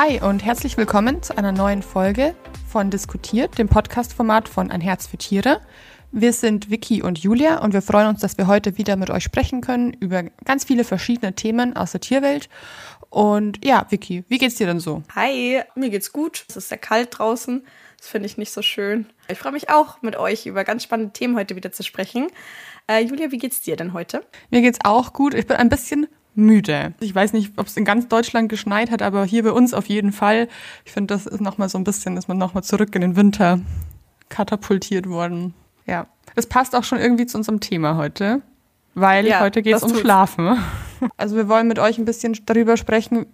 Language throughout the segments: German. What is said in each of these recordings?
Hi und herzlich willkommen zu einer neuen Folge von Diskutiert, dem Podcast-Format von Ein Herz für Tiere. Wir sind Vicky und Julia und wir freuen uns, dass wir heute wieder mit euch sprechen können über ganz viele verschiedene Themen aus der Tierwelt. Und ja, Vicky, wie geht's dir denn so? Hi, mir geht's gut. Es ist sehr kalt draußen. Das finde ich nicht so schön. Ich freue mich auch, mit euch über ganz spannende Themen heute wieder zu sprechen. Äh, Julia, wie geht's dir denn heute? Mir geht's auch gut. Ich bin ein bisschen müde. Ich weiß nicht, ob es in ganz Deutschland geschneit hat, aber hier bei uns auf jeden Fall. Ich finde, das ist nochmal so ein bisschen, ist man nochmal zurück in den Winter katapultiert worden. Ja. Das passt auch schon irgendwie zu unserem Thema heute, weil ja, heute geht es um tut's. Schlafen. Also wir wollen mit euch ein bisschen darüber sprechen,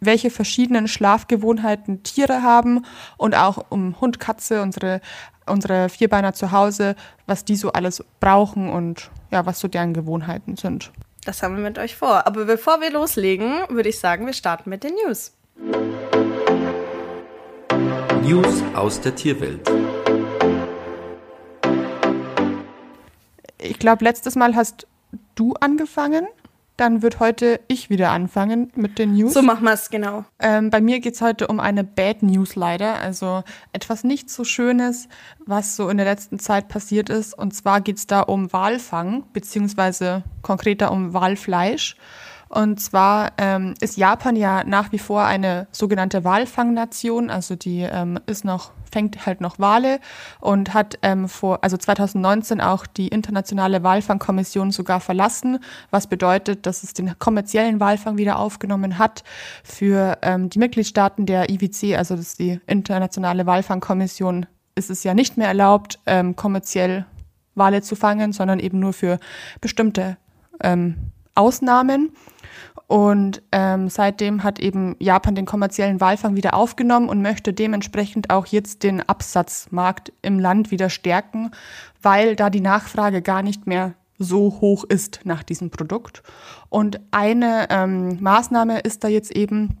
welche verschiedenen Schlafgewohnheiten Tiere haben und auch um Hund, Katze, unsere, unsere Vierbeiner zu Hause, was die so alles brauchen und ja, was so deren Gewohnheiten sind. Das haben wir mit euch vor. Aber bevor wir loslegen, würde ich sagen, wir starten mit den News. News aus der Tierwelt. Ich glaube, letztes Mal hast du angefangen. Dann wird heute ich wieder anfangen mit den News. So machen wir es, genau. Ähm, bei mir geht es heute um eine Bad News leider, also etwas nicht so Schönes, was so in der letzten Zeit passiert ist. Und zwar geht es da um Walfang, beziehungsweise konkreter um Walfleisch. Und zwar ähm, ist Japan ja nach wie vor eine sogenannte Walfangnation, also die ähm, ist noch fängt halt noch Wale und hat ähm, vor also 2019 auch die internationale Walfangkommission sogar verlassen, was bedeutet, dass es den kommerziellen Walfang wieder aufgenommen hat für ähm, die Mitgliedstaaten der IWC, also das ist die internationale Walfangkommission, ist es ja nicht mehr erlaubt, ähm, kommerziell Wale zu fangen, sondern eben nur für bestimmte ähm, Ausnahmen. Und ähm, seitdem hat eben Japan den kommerziellen Walfang wieder aufgenommen und möchte dementsprechend auch jetzt den Absatzmarkt im Land wieder stärken, weil da die Nachfrage gar nicht mehr so hoch ist nach diesem Produkt. Und eine ähm, Maßnahme ist da jetzt eben,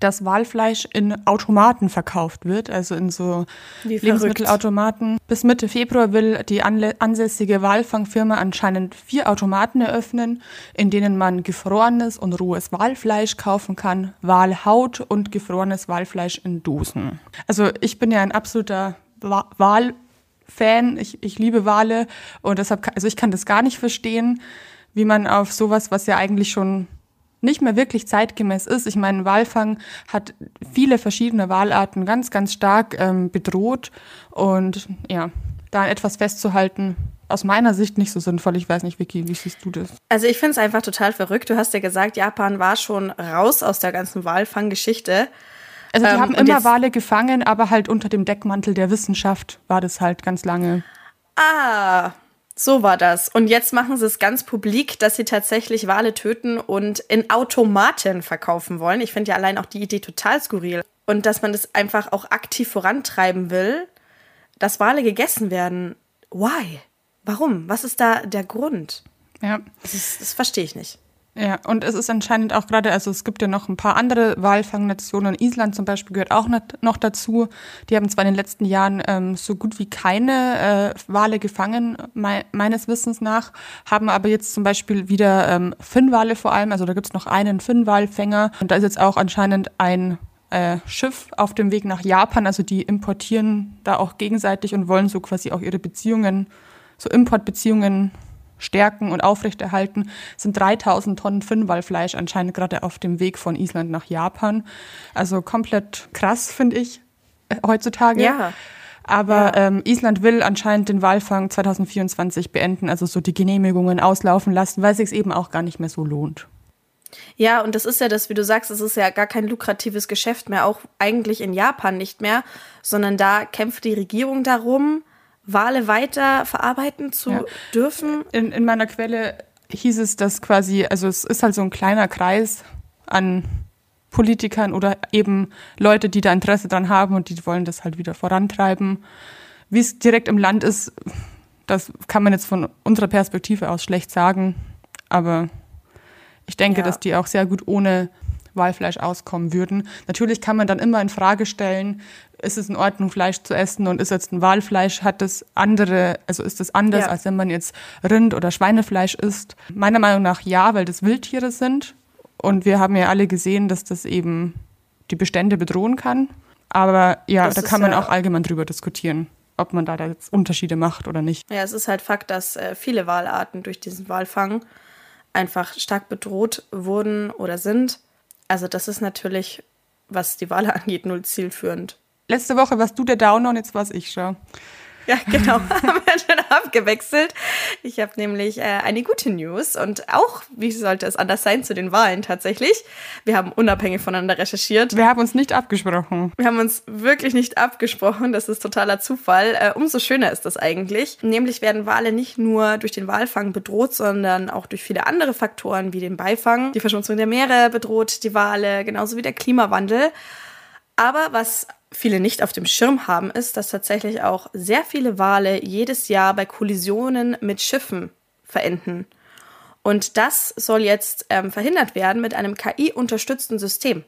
dass Walfleisch in Automaten verkauft wird, also in so Lebensmittelautomaten. Bis Mitte Februar will die ansässige Walfangfirma anscheinend vier Automaten eröffnen, in denen man gefrorenes und rohes Walfleisch kaufen kann, Walhaut und gefrorenes Walfleisch in Dosen. Also ich bin ja ein absoluter Walfan, ich, ich liebe Wale und deshalb, also ich kann das gar nicht verstehen, wie man auf sowas, was ja eigentlich schon nicht mehr wirklich zeitgemäß ist. Ich meine, Walfang hat viele verschiedene Walarten ganz, ganz stark ähm, bedroht und ja, da etwas festzuhalten, aus meiner Sicht nicht so sinnvoll. Ich weiß nicht, Vicky, wie siehst du das? Also ich finde es einfach total verrückt. Du hast ja gesagt, Japan war schon raus aus der ganzen Walfanggeschichte. Also die ähm, haben immer Wale gefangen, aber halt unter dem Deckmantel der Wissenschaft war das halt ganz lange. Ah, so war das. Und jetzt machen sie es ganz publik, dass sie tatsächlich Wale töten und in Automaten verkaufen wollen. Ich finde ja allein auch die Idee total skurril. Und dass man das einfach auch aktiv vorantreiben will, dass Wale gegessen werden. Why? Warum? Was ist da der Grund? Ja. Das, das verstehe ich nicht. Ja, und es ist anscheinend auch gerade, also es gibt ja noch ein paar andere Walfangnationen. Island zum Beispiel gehört auch noch dazu. Die haben zwar in den letzten Jahren ähm, so gut wie keine äh, Wale gefangen, me meines Wissens nach, haben aber jetzt zum Beispiel wieder ähm, Finnwale vor allem. Also da gibt's noch einen Finnwalfänger. Und da ist jetzt auch anscheinend ein äh, Schiff auf dem Weg nach Japan. Also die importieren da auch gegenseitig und wollen so quasi auch ihre Beziehungen, so Importbeziehungen stärken und aufrechterhalten, sind 3000 Tonnen Finnwalfleisch anscheinend gerade auf dem Weg von Island nach Japan. Also komplett krass, finde ich, äh, heutzutage. Ja. Aber ja. ähm, Island will anscheinend den Walfang 2024 beenden, also so die Genehmigungen auslaufen lassen, weil es sich eben auch gar nicht mehr so lohnt. Ja, und das ist ja das, wie du sagst, es ist ja gar kein lukratives Geschäft mehr, auch eigentlich in Japan nicht mehr, sondern da kämpft die Regierung darum, Wale weiter verarbeiten zu ja. dürfen? In, in meiner Quelle hieß es, dass quasi, also es ist halt so ein kleiner Kreis an Politikern oder eben Leute, die da Interesse dran haben und die wollen das halt wieder vorantreiben. Wie es direkt im Land ist, das kann man jetzt von unserer Perspektive aus schlecht sagen, aber ich denke, ja. dass die auch sehr gut ohne Walfleisch auskommen würden. Natürlich kann man dann immer in Frage stellen, ist es in Ordnung, Fleisch zu essen und ist jetzt ein Walfleisch, hat das andere, also ist das anders, ja. als wenn man jetzt Rind- oder Schweinefleisch isst? Meiner Meinung nach ja, weil das Wildtiere sind. Und wir haben ja alle gesehen, dass das eben die Bestände bedrohen kann. Aber ja, Das da kann man ja- auch allgemein drüber diskutieren, ob man da jetzt Unterschiede macht oder nicht. Ja, es ist halt Fakt, dass äh, viele Walarten durch diesen Walfang einfach stark bedroht wurden oder sind. Also das ist natürlich, was die Wale angeht, null zielführend. Letzte Woche warst du der Downer und jetzt war's ich schon. Ja, genau. haben wir schon abgewechselt. Ich habe nämlich äh, eine gute News und auch, wie sollte es anders sein, zu den Wahlen tatsächlich. Wir haben unabhängig voneinander recherchiert. Wir haben uns nicht abgesprochen. Wir haben uns wirklich nicht abgesprochen, das ist totaler Zufall. Äh, umso schöner ist das eigentlich. Nämlich werden Wale nicht nur durch den Walfang bedroht, sondern auch durch viele andere Faktoren wie den Beifang. Die Verschmutzung der Meere bedroht die Wale, genauso wie der Klimawandel. Aber was viele nicht auf dem Schirm haben, ist, dass tatsächlich auch sehr viele Wale jedes Jahr bei Kollisionen mit Schiffen verenden. Und das soll jetzt ähm, verhindert werden mit einem KI-unterstützten System.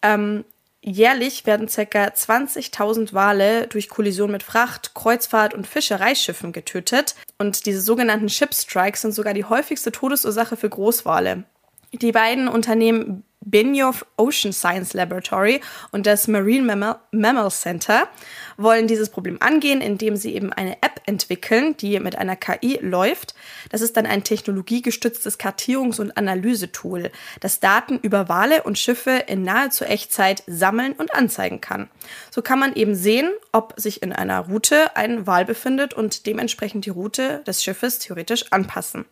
Ähm, jährlich werden ca. 20.000 Wale durch Kollision mit Fracht, Kreuzfahrt und Fischereischiffen getötet. Und diese sogenannten Shipstrikes sind sogar die häufigste Todesursache für Großwale. Die beiden Unternehmen Benioff Ocean Science Laboratory und das Marine Mammal, Mammal Center wollen dieses Problem angehen, indem sie eben eine App entwickeln, die mit einer KI läuft. Das ist dann ein technologiegestütztes Kartierungs- und Analysetool, das Daten über Wale und Schiffe in nahezu Echtzeit sammeln und anzeigen kann. So kann man eben sehen, ob sich in einer Route ein Wal befindet und dementsprechend die Route des Schiffes theoretisch anpassen.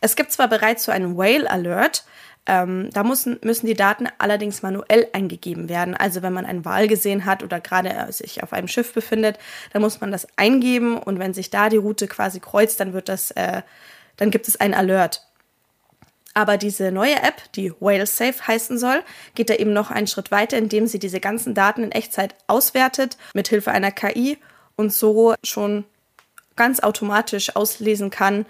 Es gibt zwar bereits so einen Whale Alert, ähm, da müssen, müssen die Daten allerdings manuell eingegeben werden. Also wenn man einen Wal gesehen hat oder gerade äh, sich auf einem Schiff befindet, dann muss man das eingeben und wenn sich da die Route quasi kreuzt, dann wird das, äh, dann gibt es einen Alert. Aber diese neue App, die WhaleSafe heißen soll, geht da eben noch einen Schritt weiter, indem sie diese ganzen Daten in Echtzeit auswertet, mithilfe einer KI und so schon ganz automatisch auslesen kann,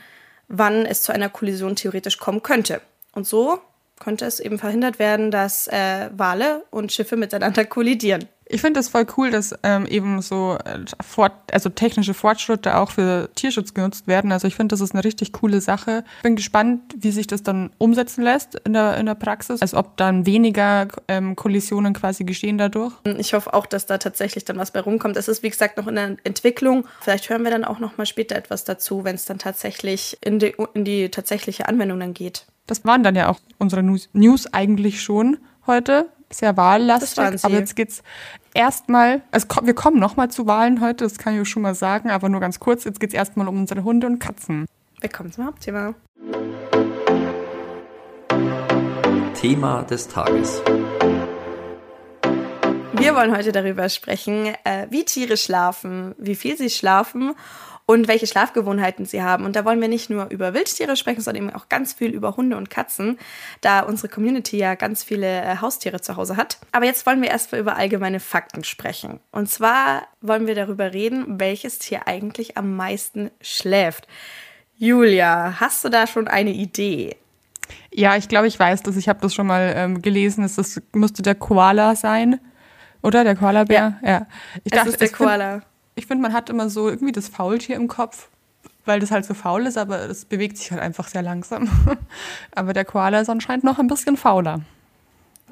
wann es zu einer Kollision theoretisch kommen könnte. Und so könnte es eben verhindert werden, dass äh, Wale und Schiffe miteinander kollidieren. Ich finde das voll cool, dass ähm, eben so äh, fort, also technische Fortschritte auch für Tierschutz genutzt werden. Also ich finde, das ist eine richtig coole Sache. Bin gespannt, wie sich das dann umsetzen lässt in der, in der Praxis. Also ob dann weniger ähm, Kollisionen quasi geschehen dadurch. Ich hoffe auch, dass da tatsächlich dann was bei rumkommt. Es ist, wie gesagt, noch in der Entwicklung. Vielleicht hören wir dann auch noch mal später etwas dazu, wenn es dann tatsächlich in die, in die tatsächliche Anwendung dann geht. Das waren dann ja auch unsere News, eigentlich schon heute. Sehr wahlallastig. Das waren sie. Aber jetzt geht's erstmal, also wir kommen nochmal zu Wahlen heute, das kann ich euch schon mal sagen, aber nur ganz kurz. Jetzt geht's erstmal um unsere Hunde und Katzen. Willkommen zum Hauptthema. Thema des Tages. Wir wollen heute darüber sprechen, äh, wie Tiere schlafen, wie viel sie schlafen und welche Schlafgewohnheiten sie haben. Und da wollen wir nicht nur über Wildtiere sprechen, sondern eben auch ganz viel über Hunde und Katzen, da unsere Community ja ganz viele äh, Haustiere zu Hause hat. Aber jetzt wollen wir erstmal über allgemeine Fakten sprechen. Und zwar wollen wir darüber reden, welches Tier eigentlich am meisten schläft. Julia, hast du da schon eine Idee? Ja, ich glaube, ich weiß das. Ich habe das schon mal ähm, gelesen. Es ist, müsste der Koala sein. Oder der Koalabär? Ja. Ich Es ist der Koala. Ich finde, man hat immer so irgendwie das Faultier im Kopf, weil das halt so faul ist, aber es bewegt sich halt einfach sehr langsam. aber der Koala ist anscheinend noch ein bisschen fauler.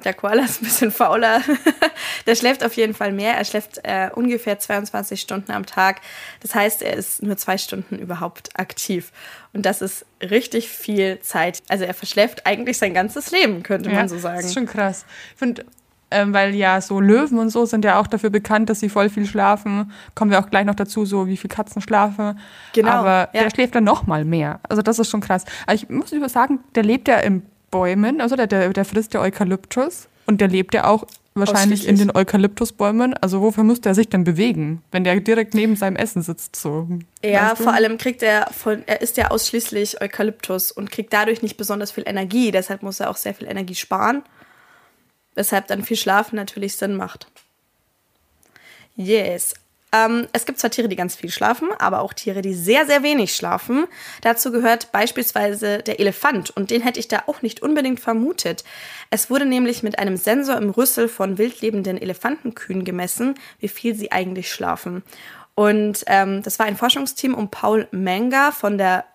Der Koala ist ein bisschen fauler. Der schläft auf jeden Fall mehr. Er schläft äh, ungefähr 22 Stunden am Tag. Das heißt, er ist nur zwei Stunden überhaupt aktiv. Und das ist richtig viel Zeit. Also er verschläft eigentlich sein ganzes Leben, könnte man so sagen. Das ist schon krass. Ich finde, ähm, weil ja so Löwen und so sind ja auch dafür bekannt, dass sie voll viel schlafen. Kommen wir auch gleich noch dazu, so wie viel Katzen schlafen. Genau, Aber ja. der schläft dann noch mal mehr. Also das ist schon krass. Aber ich muss über sagen, der lebt ja in Bäumen, also der, der, der frisst ja Eukalyptus und der lebt ja auch wahrscheinlich in den Eukalyptusbäumen. Also wofür müsste er sich denn bewegen, wenn der direkt neben seinem Essen sitzt? So. Ja, Weißt du? vor allem kriegt er von, er isst ja ausschließlich Eukalyptus und kriegt dadurch nicht besonders viel Energie. Deshalb muss er auch sehr viel Energie sparen. Weshalb dann viel Schlafen natürlich Sinn macht. Yes. Ähm, es gibt zwar Tiere, die ganz viel schlafen, aber auch Tiere, die sehr, sehr wenig schlafen. Dazu gehört beispielsweise der Elefant und den hätte ich da auch nicht unbedingt vermutet. Es wurde nämlich mit einem Sensor im Rüssel von wildlebenden Elefantenkühen gemessen, wie viel sie eigentlich schlafen. Und ähm, das war ein Forschungsteam um Paul Menger von der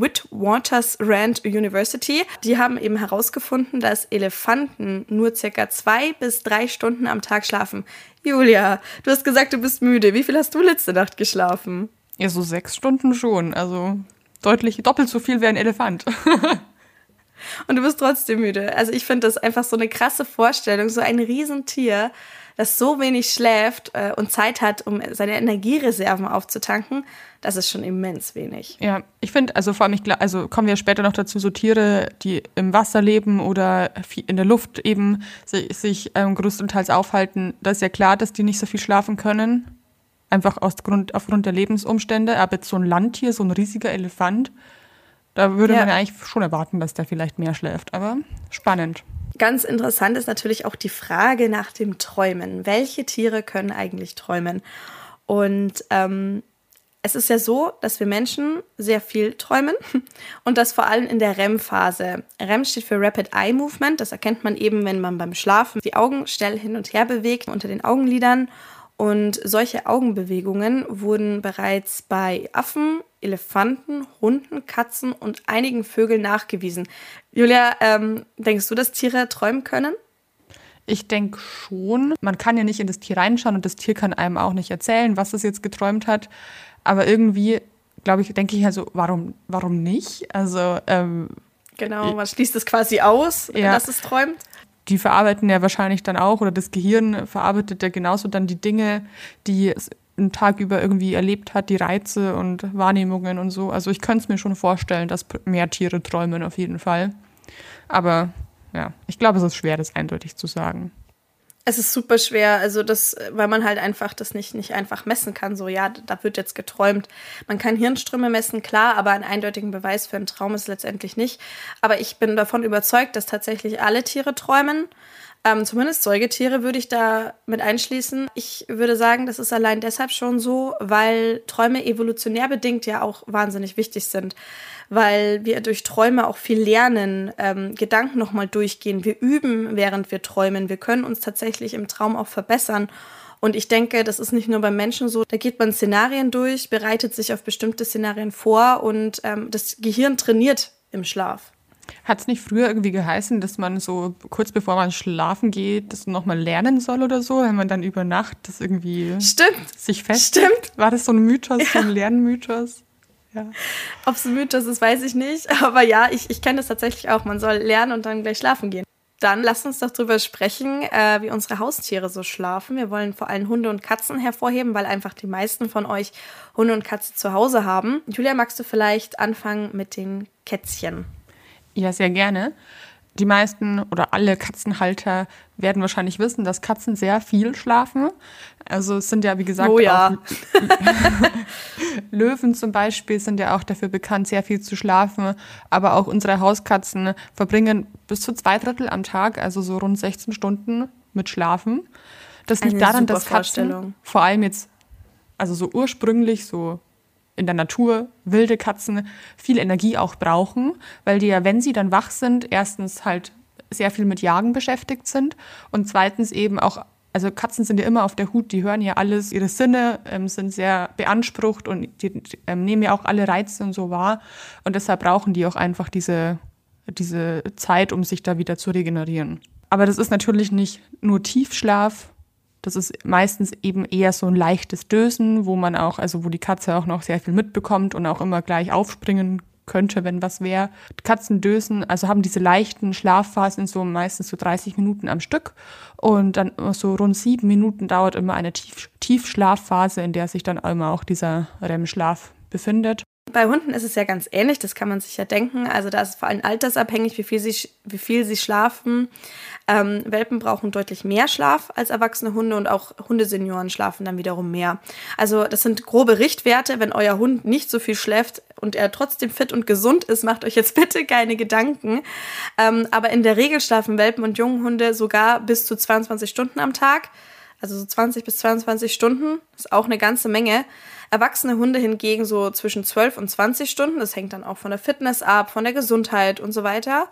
Witwatersrand University. Die haben eben herausgefunden, dass Elefanten nur circa zwei bis drei Stunden am Tag schlafen. Julia, du hast gesagt, du bist müde. Wie viel hast du letzte Nacht geschlafen? Ja, so sechs Stunden schon. Also deutlich doppelt so viel wie ein Elefant. Und du bist trotzdem müde. Also ich finde das einfach so eine krasse Vorstellung, so ein Riesentier, das so wenig schläft äh, und Zeit hat, um seine Energiereserven aufzutanken, das ist schon immens wenig. Ja, ich finde, also vor allem, ich, also kommen wir später noch dazu, so Tiere, die im Wasser leben oder in der Luft eben sich, sich ähm, größtenteils aufhalten, da ist ja klar, dass die nicht so viel schlafen können. Einfach aus Grund, aufgrund der Lebensumstände. Aber jetzt so ein Landtier, so ein riesiger Elefant, da würde ja. man ja eigentlich schon erwarten, dass der vielleicht mehr schläft. Aber spannend. Ganz interessant ist natürlich auch die Frage nach dem Träumen. Welche Tiere können eigentlich träumen? Und ähm, es ist ja so, dass wir Menschen sehr viel träumen und das vor allem in der REM-Phase. REM steht für Rapid Eye Movement. Das erkennt man eben, wenn man beim Schlafen die Augen schnell hin und her bewegt unter den Augenlidern. Und solche Augenbewegungen wurden bereits bei Affen, Elefanten, Hunden, Katzen und einigen Vögeln nachgewiesen. Julia, ähm, denkst du, dass Tiere träumen können? Ich denke schon. Man kann ja nicht in das Tier reinschauen und das Tier kann einem auch nicht erzählen, was es jetzt geträumt hat. Aber irgendwie, glaube ich, denke ich also, warum, warum nicht? Also ähm, genau, man schließt es quasi aus, ja. dass es träumt die verarbeiten ja wahrscheinlich dann auch, oder das Gehirn verarbeitet ja genauso dann die Dinge, die es einen Tag über irgendwie erlebt hat, die Reize und Wahrnehmungen und so. Also ich könnte es mir schon vorstellen, dass mehr Tiere träumen auf jeden Fall. Aber ja, ich glaube, es ist schwer, das eindeutig zu sagen. Es ist super schwer, also das, weil man halt einfach das nicht, nicht einfach messen kann. So, ja, da wird jetzt geträumt. Man kann Hirnströme messen, klar, aber einen eindeutigen Beweis für einen Traum ist letztendlich nicht. Aber ich bin davon überzeugt, dass tatsächlich alle Tiere träumen. Ähm, zumindest Säugetiere würde ich da mit einschließen. Ich würde sagen, das ist allein deshalb schon so, weil Träume evolutionär bedingt ja auch wahnsinnig wichtig sind weil wir durch Träume auch viel lernen, ähm, Gedanken nochmal durchgehen. Wir üben, während wir träumen. Wir können uns tatsächlich im Traum auch verbessern. Und ich denke, das ist nicht nur beim Menschen so. Da geht man Szenarien durch, bereitet sich auf bestimmte Szenarien vor und ähm, das Gehirn trainiert im Schlaf. Hat es nicht früher irgendwie geheißen, dass man so kurz bevor man schlafen geht, das nochmal lernen soll oder so, wenn man dann über Nacht das irgendwie Stimmt. sich fest? Stimmt. War das so ein Mythos, ja. so ein Lernmythos? Ja. Ob es ein Mythos ist, weiß ich nicht. Aber ja, ich, ich kenne das tatsächlich auch. Man soll lernen und dann gleich schlafen gehen. Dann lasst uns doch drüber sprechen, äh, wie unsere Haustiere so schlafen. Wir wollen vor allem Hunde und Katzen hervorheben, weil einfach die meisten von euch Hunde und Katzen zu Hause haben. Julia, magst du vielleicht anfangen mit den Kätzchen? Ja, sehr gerne die meisten oder alle Katzenhalter werden wahrscheinlich wissen, dass Katzen sehr viel schlafen. Also es sind ja, wie gesagt, oh ja. Löwen zum Beispiel sind ja auch dafür bekannt, sehr viel zu schlafen. Aber auch unsere Hauskatzen verbringen bis zu zwei Drittel am Tag, also so rund 16 Stunden mit Schlafen. Das liegt Eine daran, dass Katzen vor allem jetzt, also so ursprünglich so in der Natur wilde Katzen viel Energie auch brauchen, weil die ja, wenn sie dann wach sind, erstens halt sehr viel mit Jagen beschäftigt sind und zweitens eben auch, also Katzen sind ja immer auf der Hut, die hören ja alles, ihre Sinne ähm, sind sehr beansprucht und die ähm, nehmen ja auch alle Reize und so wahr und deshalb brauchen die auch einfach diese, diese Zeit, um sich da wieder zu regenerieren. Aber das ist natürlich nicht nur Tiefschlaf, das ist meistens eben eher so ein leichtes Dösen, wo man auch, also wo die Katze auch noch sehr viel mitbekommt und auch immer gleich aufspringen könnte, wenn was wäre. Katzen dösen, also haben diese leichten Schlafphasen so meistens so 30 Minuten am Stück und dann so rund sieben Minuten dauert immer eine Tief Tiefschlafphase, in der sich dann immer auch dieser REM-Schlaf befindet. Bei Hunden ist es ja ganz ähnlich, das kann man sich ja denken. Also da ist es vor allem altersabhängig, wie viel sie, wie viel sie schlafen. Ähm, Welpen brauchen deutlich mehr Schlaf als erwachsene Hunde und auch Hundesenioren schlafen dann wiederum mehr. Also das sind grobe Richtwerte. Wenn euer Hund nicht so viel schläft und er trotzdem fit und gesund ist, macht euch jetzt bitte keine Gedanken. Ähm, aber in der Regel schlafen Welpen und Junghunde sogar bis zu 22 Stunden am Tag. Also so 20 bis 22 Stunden ist auch eine ganze Menge. Erwachsene Hunde hingegen so zwischen 12 und 20 Stunden. Das hängt dann auch von der Fitness ab, von der Gesundheit und so weiter.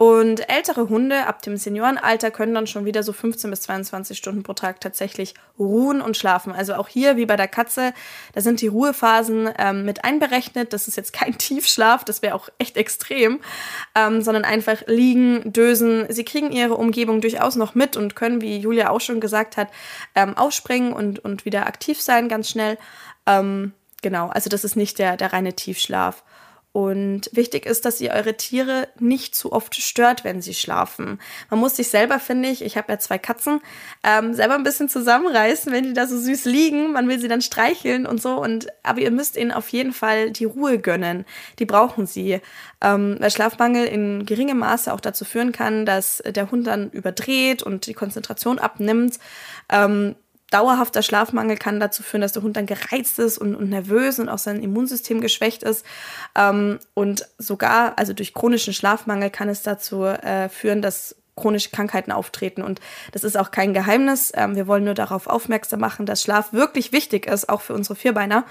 Und ältere Hunde ab dem Seniorenalter können dann schon wieder so 15 bis 22 Stunden pro Tag tatsächlich ruhen und schlafen. Also auch hier, wie bei der Katze, da sind die Ruhephasen ähm, mit einberechnet. Das ist jetzt kein Tiefschlaf, das wäre auch echt extrem, ähm, sondern einfach liegen, dösen. Sie kriegen ihre Umgebung durchaus noch mit und können, wie Julia auch schon gesagt hat, ähm, aufspringen und, und wieder aktiv sein ganz schnell. Ähm, genau, also das ist nicht der, der reine Tiefschlaf. Und wichtig ist, dass ihr eure Tiere nicht zu oft stört, wenn sie schlafen. Man muss sich selber, finde ich, ich habe ja zwei Katzen, ähm, selber ein bisschen zusammenreißen, wenn die da so süß liegen. Man will sie dann streicheln und so. Und aber ihr müsst ihnen auf jeden Fall die Ruhe gönnen. Die brauchen sie. Ähm, weil Schlafmangel in geringem Maße auch dazu führen kann, dass der Hund dann überdreht und die Konzentration abnimmt. Ähm, dauerhafter Schlafmangel kann dazu führen, dass der Hund dann gereizt ist und, und nervös und auch sein Immunsystem geschwächt ist. Ähm, und sogar, also durch chronischen Schlafmangel kann es dazu äh, führen, dass chronische Krankheiten auftreten. Und das ist auch kein Geheimnis. Ähm, wir wollen nur darauf aufmerksam machen, dass Schlaf wirklich wichtig ist, auch für unsere Vierbeiner.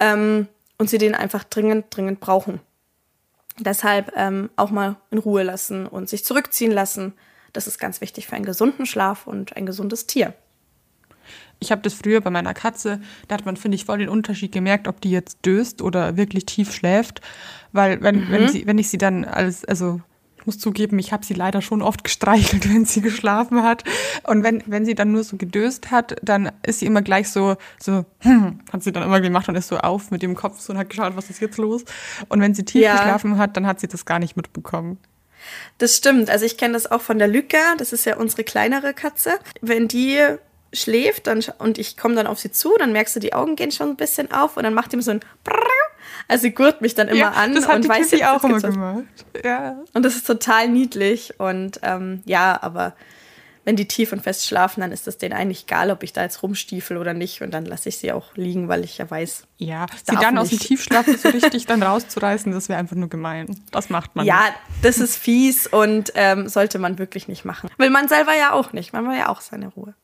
Ähm, und sie den einfach dringend, dringend brauchen. Deshalb ähm, auch mal in Ruhe lassen und sich zurückziehen lassen. Das ist ganz wichtig für einen gesunden Schlaf und ein gesundes Tier. Ich habe das früher bei meiner Katze, da hat man, finde ich, voll den Unterschied gemerkt, ob die jetzt döst oder wirklich tief schläft. Weil wenn, mhm. wenn, sie, wenn ich sie dann als, also ich muss zugeben, ich habe sie leider schon oft gestreichelt, wenn sie geschlafen hat. Und wenn, wenn sie dann nur so gedöst hat, dann ist sie immer gleich so, so, hm, hat sie dann immer gemacht und ist so auf mit dem Kopf so und hat geschaut, was ist jetzt los. Und wenn sie tief ja. geschlafen hat, dann hat sie das gar nicht mitbekommen. Das stimmt. Also ich kenne das auch von der Lücke. Das ist ja unsere kleinere Katze. Wenn die schläft dann, und ich komme dann auf sie zu, dann merkst du, die Augen gehen schon ein bisschen auf und dann macht ihm so ein Brrr, also sie gurt mich dann immer ja, an das hat und die weiß jetzt, auch immer gemacht. Ja. Und das ist total niedlich und ähm, ja, aber wenn die tief und fest schlafen, dann ist das denen eigentlich egal, ob ich da jetzt rumstiefel oder nicht und dann lasse ich sie auch liegen, weil ich ja weiß. Ja, sie dann nicht. aus dem Tiefschlaf so richtig dann rauszureißen, das wäre einfach nur gemein. Das macht man. Ja, nicht. das ist fies und ähm, sollte man wirklich nicht machen. Will man selber ja auch nicht. Man will ja auch seine Ruhe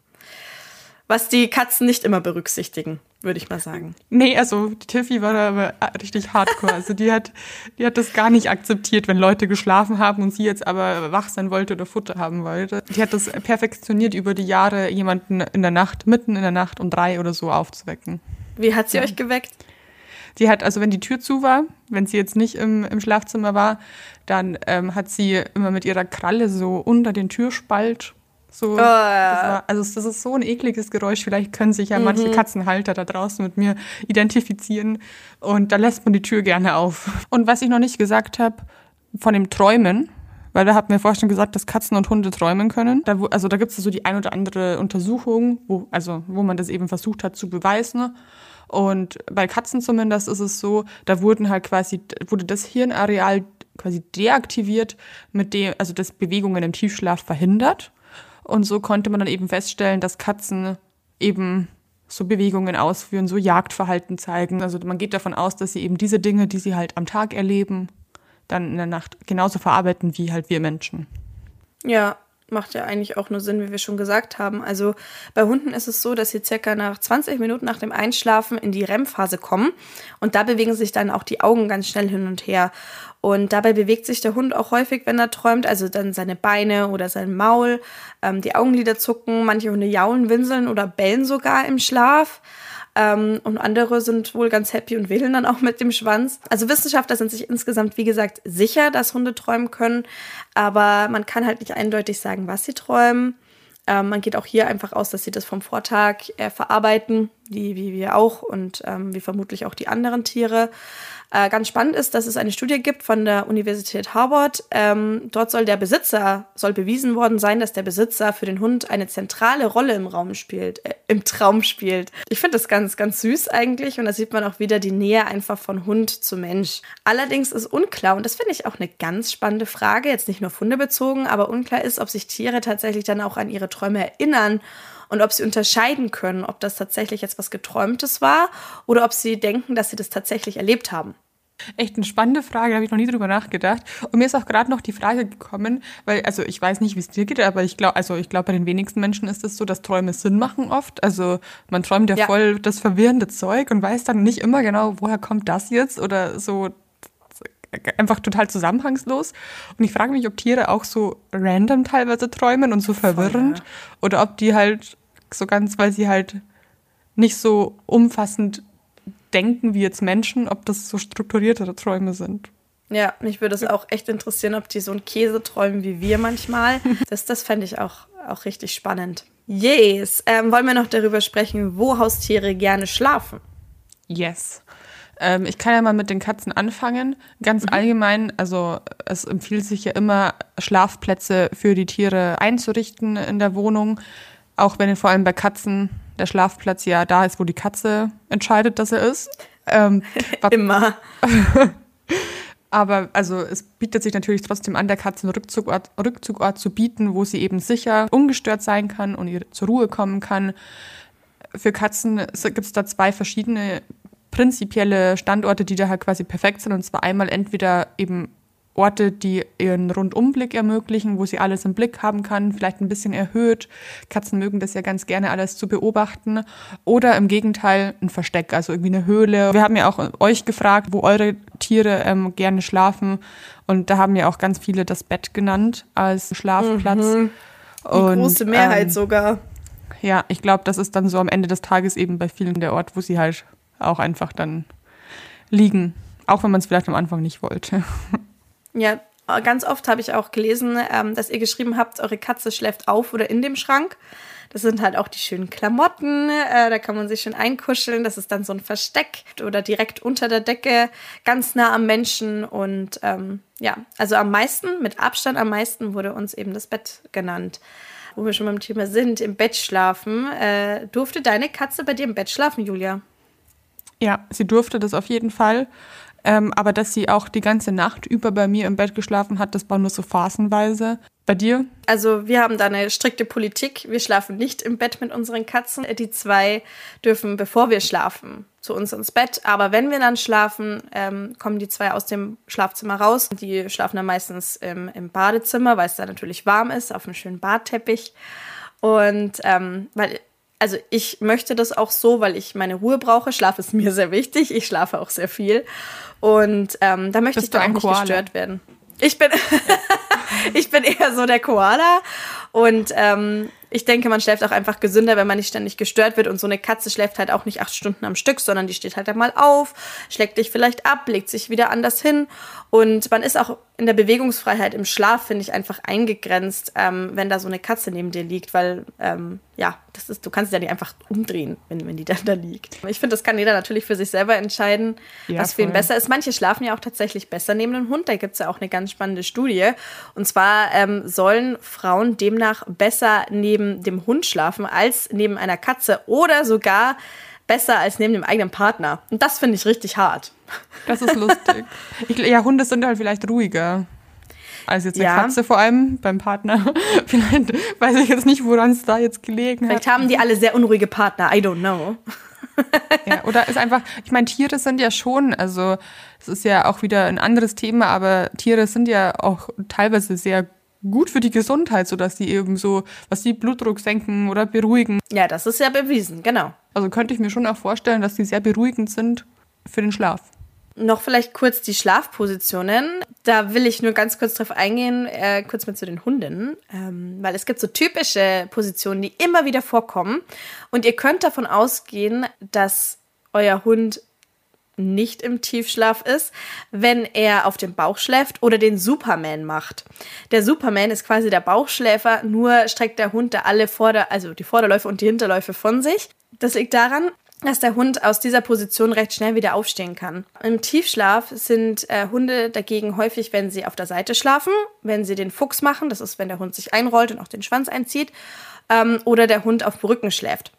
was die Katzen nicht immer berücksichtigen, würde ich mal sagen. Nee, also die Tiffy war da aber richtig hardcore. Also die hat, die hat das gar nicht akzeptiert, wenn Leute geschlafen haben und sie jetzt aber wach sein wollte oder Futter haben wollte. Die hat das perfektioniert über die Jahre, jemanden in der Nacht, mitten in der Nacht um drei oder so aufzuwecken. Wie hat sie ja. euch geweckt? Die hat, also wenn die Tür zu war, wenn sie jetzt nicht im, im Schlafzimmer war, dann ähm, hat sie immer mit ihrer Kralle so unter den Türspalt so, oh, ja. war, also das ist so ein ekliges Geräusch. Vielleicht können sich ja mhm. manche Katzenhalter da draußen mit mir identifizieren. Und da lässt man die Tür gerne auf. Und was ich noch nicht gesagt habe, von dem Träumen, weil da hat mir vorher schon gesagt, dass Katzen und Hunde träumen können. Da, also da gibt es so die ein oder andere Untersuchung, wo, also, wo man das eben versucht hat zu beweisen. Und bei Katzen zumindest ist es so, da wurden halt quasi, wurde das Hirnareal quasi deaktiviert, mit dem, also das Bewegungen im Tiefschlaf verhindert. Und so konnte man dann eben feststellen, dass Katzen eben so Bewegungen ausführen, so Jagdverhalten zeigen. Also man geht davon aus, dass sie eben diese Dinge, die sie halt am Tag erleben, dann in der Nacht genauso verarbeiten wie halt wir Menschen. Ja, macht ja eigentlich auch nur Sinn, wie wir schon gesagt haben. Also bei Hunden ist es so, dass sie circa nach 20 Minuten nach dem Einschlafen in die REM-Phase kommen und da bewegen sich dann auch die Augen ganz schnell hin und her. Und dabei bewegt sich der Hund auch häufig, wenn er träumt, also dann seine Beine oder sein Maul, ähm, die Augenlider zucken, manche Hunde jaulen, winseln oder bellen sogar im Schlaf. Ähm, und andere sind wohl ganz happy und wählen dann auch mit dem Schwanz. Also Wissenschaftler sind sich insgesamt, wie gesagt, sicher, dass Hunde träumen können, aber man kann halt nicht eindeutig sagen, was sie träumen. Ähm, man geht auch hier einfach aus, dass sie das vom Vortag äh, verarbeiten, wie, wie wir auch und ähm, wie vermutlich auch die anderen Tiere. Äh, ganz spannend ist, dass es eine Studie gibt von der Universität Harvard. Ähm, dort soll der Besitzer, soll bewiesen worden sein, dass der Besitzer für den Hund eine zentrale Rolle im Raum spielt, äh, im Traum spielt. Ich finde das ganz, ganz süß eigentlich und da sieht man auch wieder die Nähe einfach von Hund zu Mensch. Allerdings ist unklar, und das finde ich auch eine ganz spannende Frage, jetzt nicht nur auf bezogen, aber unklar ist, ob sich Tiere tatsächlich dann auch an ihre Träume erinnern und ob sie unterscheiden können, ob das tatsächlich jetzt was Geträumtes war oder ob sie denken, dass sie das tatsächlich erlebt haben. Echt eine spannende Frage, da habe ich noch nie drüber nachgedacht. Und mir ist auch gerade noch die Frage gekommen, weil, also ich weiß nicht, wie es dir geht, aber ich glaube, also ich glaube, bei den wenigsten Menschen ist es so, dass Träume Sinn machen oft. Also man träumt ja, ja, voll das verwirrende Zeug und weiß dann nicht immer genau, woher kommt das jetzt oder so einfach total zusammenhangslos. Und ich frage mich, ob Tiere auch so random teilweise träumen und so verwirrend. Voll, ja. Oder ob die halt so ganz, weil sie halt nicht so umfassend denken wie jetzt Menschen, ob das so strukturiertere Träume sind. Ja, mich würde es auch echt interessieren, ob die so einen Käse träumen wie wir manchmal. Das, das fände ich auch, auch richtig spannend. Yes. Ähm, wollen wir noch darüber sprechen, wo Haustiere gerne schlafen? Yes. Ähm, ich kann ja mal mit den Katzen anfangen. Ganz mhm. allgemein, also es empfiehlt sich ja immer, Schlafplätze für die Tiere einzurichten in der Wohnung. Auch wenn vor allem bei Katzen der Schlafplatz ja da ist, wo die Katze entscheidet, dass er ist. Ähm, immer. Aber also es bietet sich natürlich trotzdem an, der Katze einen Rückzugort, Rückzugort zu bieten, wo sie eben sicher ungestört sein kann und zur Ruhe kommen kann. Für Katzen gibt es da zwei verschiedene prinzipielle Standorte, die da halt quasi perfekt sind. Und zwar einmal entweder eben Orte, die ihren Rundumblick ermöglichen, wo sie alles im Blick haben kann, vielleicht ein bisschen erhöht. Katzen mögen das ja ganz gerne, alles zu beobachten. Oder im Gegenteil ein Versteck, also irgendwie eine Höhle. Wir haben ja auch euch gefragt, wo eure Tiere ähm, gerne schlafen. Und da haben ja auch ganz viele das Bett genannt als Schlafplatz. Mhm. Die Und, große Mehrheit ähm, sogar. Ja, ich glaube, das ist dann so am Ende des Tages eben bei vielen der Ort, wo sie halt auch einfach dann liegen. Auch wenn man es vielleicht am Anfang nicht wollte. Ja, ganz oft habe ich auch gelesen, ähm, dass ihr geschrieben habt, eure Katze schläft auf oder in dem Schrank. Das sind halt auch die schönen Klamotten, äh, da kann man sich schön einkuscheln. Das ist dann so ein Versteck oder direkt unter der Decke, ganz nah am Menschen. Und ähm, ja, also am meisten, mit Abstand am meisten wurde uns eben das Bett genannt. Wo wir schon beim Thema sind, im Bett schlafen. Äh, durfte deine Katze bei dir im Bett schlafen, Julia? Ja, sie durfte das auf jeden Fall. Ähm, aber dass sie auch die ganze Nacht über bei mir im Bett geschlafen hat, das war nur so phasenweise. Bei dir? Also wir haben da eine strikte Politik. Wir schlafen nicht im Bett mit unseren Katzen. Die zwei dürfen, bevor wir schlafen, zu uns ins Bett. Aber wenn wir dann schlafen, ähm, kommen die zwei aus dem Schlafzimmer raus. Die schlafen dann meistens im, im Badezimmer, weil es da natürlich warm ist, auf einem schönen Badteppich. Und ähm, weil also ich möchte das auch so, weil ich meine Ruhe brauche. Schlaf ist mir sehr wichtig. Ich schlafe auch sehr viel. Und ähm, da möchte Bist ich dann auch nicht gestört werden. Ich bin, ich bin eher so der Koala. Und ähm, ich denke, man schläft auch einfach gesünder, wenn man nicht ständig gestört wird. Und so eine Katze schläft halt auch nicht acht Stunden am Stück, sondern die steht halt einmal auf, schlägt dich vielleicht ab, legt sich wieder anders hin. Und man ist auch in der Bewegungsfreiheit im Schlaf, finde ich, einfach eingegrenzt, ähm, wenn da so eine Katze neben dir liegt, weil, ähm, ja, das ist, du kannst ja nicht einfach umdrehen, wenn, wenn die dann da liegt. Ich finde, das kann jeder natürlich für sich selber entscheiden, ja, was für ihn besser ist. Manche schlafen ja auch tatsächlich besser neben dem Hund. Da gibt es ja auch eine ganz spannende Studie. Und zwar ähm, sollen Frauen demnach besser neben dem Hund schlafen als neben einer Katze oder sogar besser als neben dem eigenen Partner. Und das finde ich richtig hart. Das ist lustig. Ich, ja, Hunde sind halt vielleicht ruhiger. als jetzt eine ja. Katze vor allem beim Partner. Vielleicht weiß ich jetzt nicht, woran es da jetzt gelegen hat. Vielleicht haben die alle sehr unruhige Partner. I don't know. ja, oder ist einfach, ich meine, Tiere sind ja schon, also es ist ja auch wieder ein anderes Thema, aber Tiere sind ja auch teilweise sehr gut für die Gesundheit, sodass die eben so, was die Blutdruck senken oder beruhigen. Ja, das ist ja bewiesen, genau. Also könnte ich mir schon auch vorstellen, dass die sehr beruhigend sind für den Schlaf. Noch vielleicht kurz die Schlafpositionen. Da will ich nur ganz kurz drauf eingehen, äh, kurz mal zu den Hunden, ähm, weil es gibt so typische Positionen, die immer wieder vorkommen. Und ihr könnt davon ausgehen, dass euer Hund nicht im Tiefschlaf ist, wenn er auf dem Bauch schläft oder den Superman macht. Der Superman ist quasi der Bauchschläfer, nur streckt der Hund da alle Vorder-, also die Vorderläufe und die Hinterläufe von sich. Das liegt daran, dass der Hund aus dieser Position recht schnell wieder aufstehen kann. Im Tiefschlaf sind äh, Hunde dagegen häufig, wenn sie auf der Seite schlafen, wenn sie den Fuchs machen, das ist, wenn der Hund sich einrollt und auch den Schwanz einzieht, ähm, oder der Hund auf dem Rücken schläft.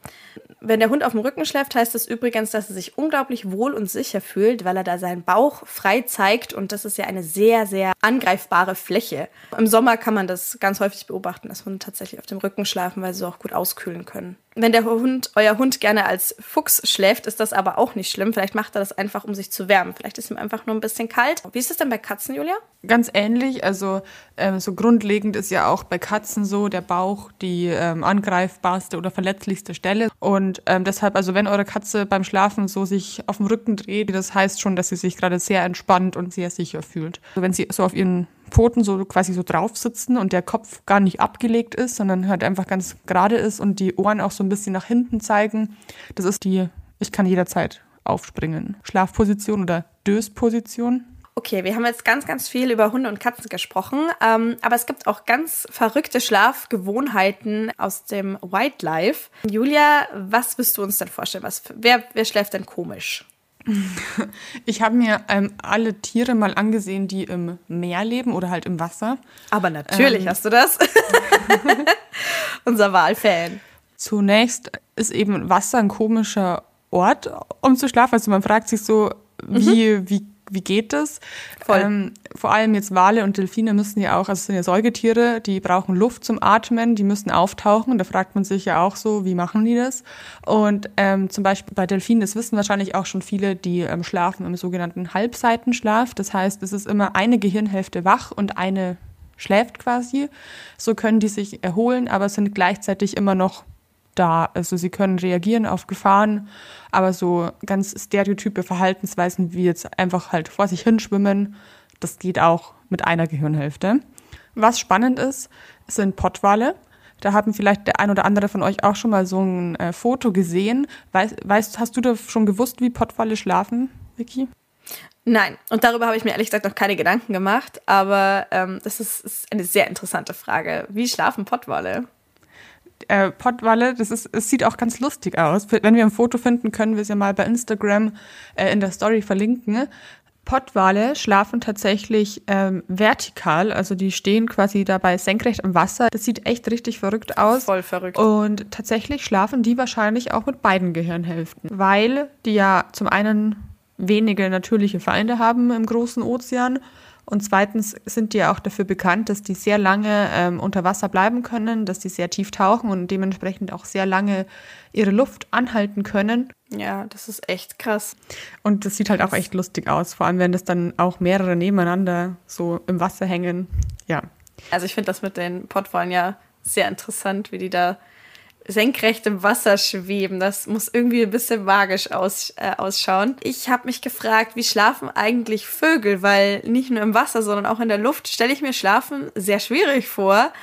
Wenn der Hund auf dem Rücken schläft, heißt das übrigens, dass er sich unglaublich wohl und sicher fühlt, weil er da seinen Bauch frei zeigt und das ist ja eine sehr, sehr angreifbare Fläche. Im Sommer kann man das ganz häufig beobachten, dass Hunde tatsächlich auf dem Rücken schlafen, weil sie auch gut auskühlen können. Wenn der Hund, euer Hund gerne als Fuchs schläft, ist das aber auch nicht schlimm. Vielleicht macht er das einfach, um sich zu wärmen. Vielleicht ist ihm einfach nur ein bisschen kalt. Wie ist es denn bei Katzen, Julia? Ganz ähnlich. Also ähm, so grundlegend ist ja auch bei Katzen so der Bauch die ähm, angreifbarste oder verletzlichste Stelle. Und ähm, deshalb, also wenn eure Katze beim Schlafen so sich auf dem Rücken dreht, das heißt schon, dass sie sich gerade sehr entspannt und sehr sicher fühlt. Also wenn sie so auf ihren Pfoten so quasi so drauf sitzen und der Kopf gar nicht abgelegt ist, sondern halt einfach ganz gerade ist und die Ohren auch so ein bisschen nach hinten zeigen. Das ist die, ich kann jederzeit aufspringen. Schlafposition oder Dösposition. Okay, wir haben jetzt ganz, ganz viel über Hunde und Katzen gesprochen, ähm, aber es gibt auch ganz verrückte Schlafgewohnheiten aus dem Wildlife. Julia, was wirst du uns denn vorstellen? Was, wer, wer schläft denn komisch? Ich habe mir ähm, alle Tiere mal angesehen, die im Meer leben oder halt im Wasser. Aber natürlich ähm, hast du das. Unser Wahlfan. Zunächst ist eben Wasser ein komischer Ort, um zu schlafen. Also man fragt sich so, wie, mhm. wie wie geht das? Ähm, vor allem jetzt Wale und Delfine müssen ja auch, also sind ja Säugetiere, die brauchen Luft zum Atmen, die müssen auftauchen. Da fragt man sich ja auch so, wie machen die das? Und ähm, zum Beispiel bei Delfinen, das wissen wahrscheinlich auch schon viele, die ähm, schlafen im sogenannten Halbseitenschlaf. Das heißt, es ist immer eine Gehirnhälfte wach und eine schläft quasi. So können die sich erholen, aber sind gleichzeitig immer noch da. Also sie können reagieren auf Gefahren, aber so ganz stereotype Verhaltensweisen wie jetzt einfach halt vor sich hinschwimmen, das geht auch mit einer Gehirnhälfte. Was spannend ist, sind Pottwale. Da haben vielleicht der ein oder andere von euch auch schon mal so ein äh, Foto gesehen. Weißt, weißt, hast du da schon gewusst, wie Pottwale schlafen, Vicky? Nein, und darüber habe ich mir ehrlich gesagt noch keine Gedanken gemacht, aber ähm, das ist, ist eine sehr interessante Frage. Wie schlafen Pottwale? Äh, Pottwalle, das ist, es sieht auch ganz lustig aus. Wenn wir ein Foto finden, können wir es ja mal bei Instagram äh, in der Story verlinken. Pottwale schlafen tatsächlich ähm, vertikal, also die stehen quasi dabei senkrecht im Wasser. Das sieht echt richtig verrückt aus. Voll verrückt. Und tatsächlich schlafen die wahrscheinlich auch mit beiden Gehirnhälften, weil die ja zum einen wenige natürliche Feinde haben im großen Ozean und zweitens sind die auch dafür bekannt, dass die sehr lange ähm, unter Wasser bleiben können, dass die sehr tief tauchen und dementsprechend auch sehr lange ihre Luft anhalten können. Ja, das ist echt krass. Und das sieht halt auch echt lustig aus, vor allem wenn das dann auch mehrere nebeneinander so im Wasser hängen. Ja. Also ich finde das mit den Pottwalen ja sehr interessant, wie die da senkrecht im Wasser schweben. Das muss irgendwie ein bisschen magisch aus, äh, ausschauen. Ich habe mich gefragt, wie schlafen eigentlich Vögel? Weil nicht nur im Wasser, sondern auch in der Luft stelle ich mir Schlafen sehr schwierig vor.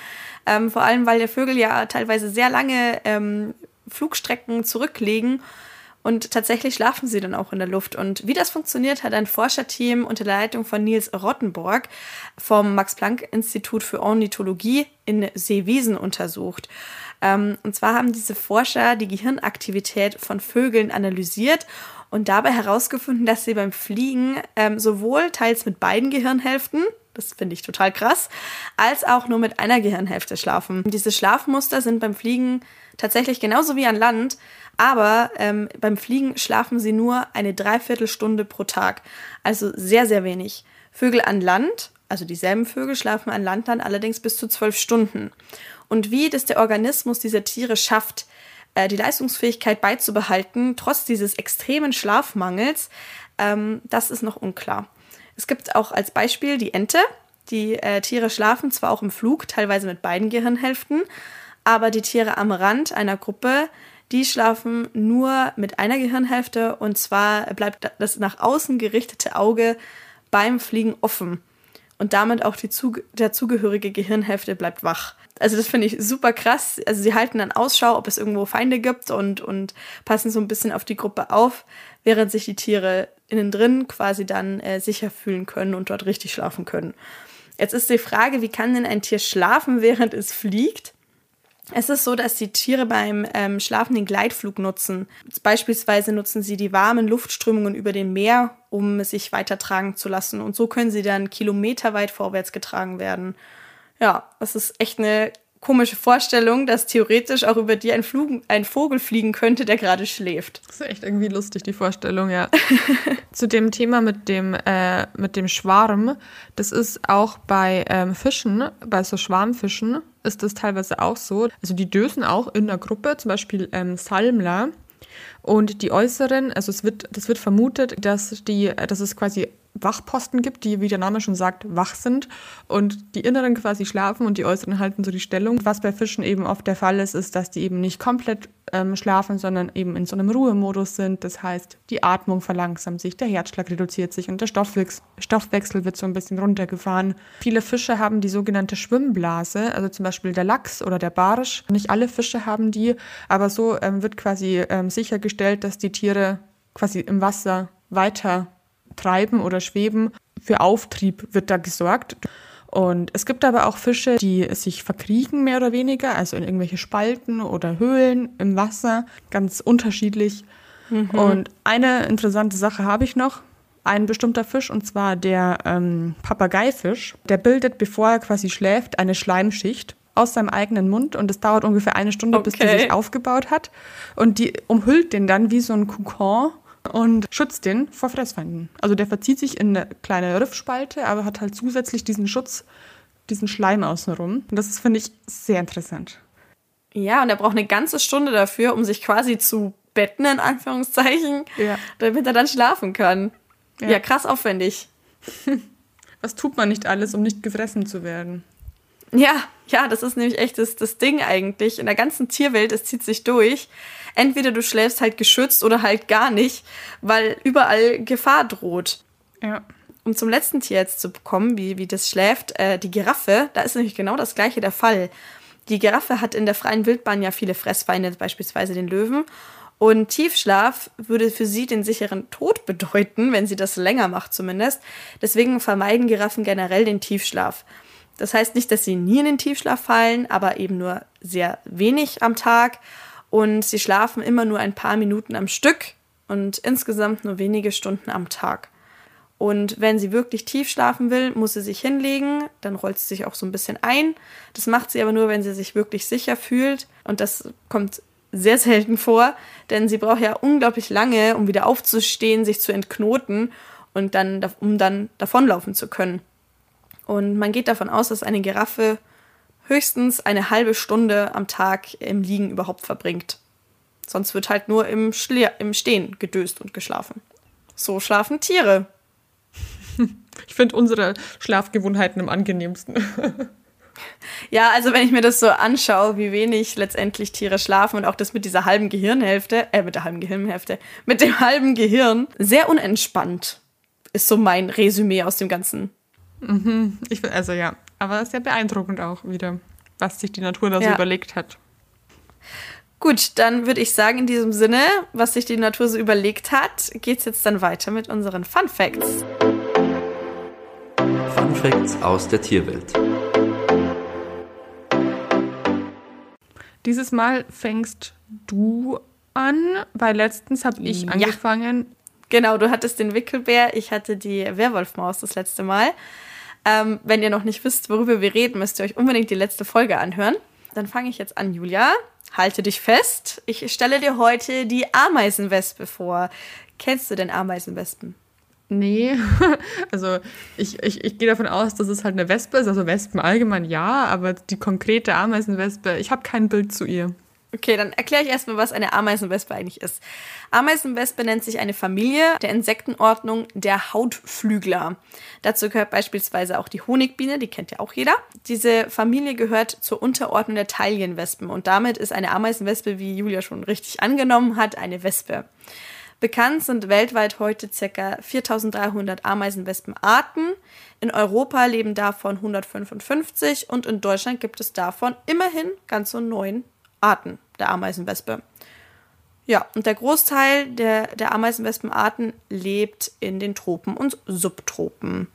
Ähm, vor allem, weil der Vögel ja teilweise sehr lange ähm, Flugstrecken zurücklegen. Und tatsächlich schlafen sie dann auch in der Luft. Und wie das funktioniert, hat ein Forscherteam unter der Leitung von Niels Rottenborg vom Max-Planck-Institut für Ornithologie in Seewiesen untersucht. Ähm, und zwar haben diese Forscher die Gehirnaktivität von Vögeln analysiert und dabei herausgefunden, dass sie beim Fliegen ähm, sowohl teils mit beiden Gehirnhälften, das finde ich total krass, als auch nur mit einer Gehirnhälfte schlafen. Diese Schlafmuster sind beim Fliegen tatsächlich genauso wie an Land, aber ähm, beim Fliegen schlafen sie nur eine Dreiviertelstunde pro Tag, also sehr, sehr wenig. Vögel an Land, also dieselben Vögel, schlafen an Land dann allerdings bis zu zwölf Stunden. Und wie das der Organismus dieser Tiere schafft, äh, die Leistungsfähigkeit beizubehalten, trotz dieses extremen Schlafmangels, ähm, das ist noch unklar. Es gibt auch als Beispiel die Ente. Die äh, Tiere schlafen zwar auch im Flug, teilweise mit beiden Gehirnhälften, aber die Tiere am Rand einer Gruppe, die schlafen nur mit einer Gehirnhälfte und zwar bleibt das nach außen gerichtete Auge beim Fliegen offen und damit auch die zu der zugehörige Gehirnhälfte bleibt wach. Also das finde ich super krass. Also sie halten dann Ausschau, ob es irgendwo Feinde gibt und, und passen so ein bisschen auf die Gruppe auf, während sich die Tiere innen drin quasi dann äh, sicher fühlen können und dort richtig schlafen können. Jetzt ist die Frage, wie kann denn ein Tier schlafen, während es fliegt? Es ist so, dass die Tiere beim ähm, Schlafen den Gleitflug nutzen. Beispielsweise nutzen sie die warmen Luftströmungen über dem Meer, um sich weitertragen zu lassen. Und so können sie dann kilometerweit vorwärts getragen werden. Ja, das ist echt eine komische Vorstellung, dass theoretisch auch über dir ein, Flug, ein Vogel fliegen könnte, der gerade schläft. Das ist echt irgendwie lustig, die Vorstellung, ja. Zu dem Thema mit dem, äh, mit dem Schwarm, das ist auch bei ähm, Fischen, bei so Schwarmfischen, ist das teilweise auch so. Also die dösen auch in der Gruppe, zum Beispiel ähm, Salmler. Und die äußeren, also es wird, das wird vermutet, dass die, dass es quasi Wachposten gibt, die, wie der Name schon sagt, wach sind und die inneren quasi schlafen und die äußeren halten so die Stellung. Was bei Fischen eben oft der Fall ist, ist, dass die eben nicht komplett ähm, schlafen, sondern eben in so einem Ruhemodus sind. Das heißt, die Atmung verlangsamt sich, der Herzschlag reduziert sich und der Stoffwechsel, Stoffwechsel wird so ein bisschen runtergefahren. Viele Fische haben die sogenannte Schwimmblase, also zum Beispiel der Lachs oder der Barsch. Nicht alle Fische haben die, aber so ähm, wird quasi ähm, sichergestellt, dass die Tiere quasi im Wasser weiter treiben oder schweben. Für Auftrieb wird da gesorgt. Und es gibt aber auch Fische, die sich verkriegen, mehr oder weniger, also in irgendwelche Spalten oder Höhlen im Wasser, ganz unterschiedlich. Mhm. Und eine interessante Sache habe ich noch. Ein bestimmter Fisch, und zwar der ähm, Papageifisch, der bildet, bevor er quasi schläft, eine Schleimschicht aus seinem eigenen Mund und es dauert ungefähr eine Stunde, okay. bis die sich aufgebaut hat. Und die umhüllt den dann wie so ein Kokon und schützt den vor Fressfeinden. Also der verzieht sich in eine kleine Riffspalte, aber hat halt zusätzlich diesen Schutz, diesen Schleim außenrum. Und das ist, finde ich, sehr interessant. Ja, und er braucht eine ganze Stunde dafür, um sich quasi zu betten, in Anführungszeichen, ja. damit er dann schlafen kann. Ja, ja krass aufwendig. Was tut man nicht alles, um nicht gefressen zu werden? Ja, ja, das ist nämlich echt das, das Ding eigentlich. In der ganzen Tierwelt, es zieht sich durch. Entweder du schläfst halt geschützt oder halt gar nicht, weil überall Gefahr droht. Ja. Um zum letzten Tier jetzt zu kommen, wie, wie das schläft, äh, die Giraffe, da ist nämlich genau das gleiche der Fall. Die Giraffe hat in der freien Wildbahn ja viele Fressfeinde, beispielsweise den Löwen. Und Tiefschlaf würde für sie den sicheren Tod bedeuten, wenn sie das länger macht zumindest. Deswegen vermeiden Giraffen generell den Tiefschlaf. Das heißt nicht, dass sie nie in den Tiefschlaf fallen, aber eben nur sehr wenig am Tag. Und sie schlafen immer nur ein paar Minuten am Stück und insgesamt nur wenige Stunden am Tag. Und wenn sie wirklich tief schlafen will, muss sie sich hinlegen, dann rollt sie sich auch so ein bisschen ein. Das macht sie aber nur, wenn sie sich wirklich sicher fühlt. Und das kommt sehr selten vor, denn sie braucht ja unglaublich lange, um wieder aufzustehen, sich zu entknoten und dann, um dann davonlaufen zu können. Und man geht davon aus, dass eine Giraffe höchstens eine halbe Stunde am Tag im Liegen überhaupt verbringt. Sonst wird halt nur im, Schle im Stehen gedöst und geschlafen. So schlafen Tiere. Ich finde unsere Schlafgewohnheiten am angenehmsten. Ja, also wenn ich mir das so anschaue, wie wenig letztendlich Tiere schlafen und auch das mit dieser halben Gehirnhälfte, äh, mit der halben Gehirnhälfte, mit dem halben Gehirn, sehr unentspannt ist so mein Resümee aus dem Ganzen. Mhm. Ich, also ja, aber sehr beeindruckend auch wieder, was sich die Natur da ja. so überlegt hat. Gut, dann würde ich sagen, in diesem Sinne, was sich die Natur so überlegt hat, geht es jetzt dann weiter mit unseren Fun Facts. Fun Facts aus der Tierwelt. Dieses Mal fängst du an, weil letztens habe ich ja. angefangen. Genau, du hattest den Wickelbär, ich hatte die Werwolfmaus das letzte Mal. Ähm, wenn ihr noch nicht wisst, worüber wir reden, müsst ihr euch unbedingt die letzte Folge anhören. Dann fange ich jetzt an, Julia. Halte dich fest. Ich stelle dir heute die Ameisenwespe vor. Kennst du denn Ameisenwespen? Nee, also ich, ich, ich gehe davon aus, dass es halt eine Wespe ist. Also Wespen allgemein ja, aber die konkrete Ameisenwespe, ich habe kein Bild zu ihr. Okay, dann erkläre ich erstmal, was eine Ameisenwespe eigentlich ist. Ameisenwespe nennt sich eine Familie der Insektenordnung der Hautflügler. Dazu gehört beispielsweise auch die Honigbiene, die kennt ja auch jeder. Diese Familie gehört zur Unterordnung der Taillenwespen und damit ist eine Ameisenwespe, wie Julia schon richtig angenommen hat, eine Wespe. Bekannt sind weltweit heute ca. 4300 Ameisenwespenarten. In Europa leben davon 155 und in Deutschland gibt es davon immerhin ganz so neun Arten der Ameisenwespe. Ja, und der Großteil der, der Ameisenwespenarten lebt in den Tropen und Subtropen.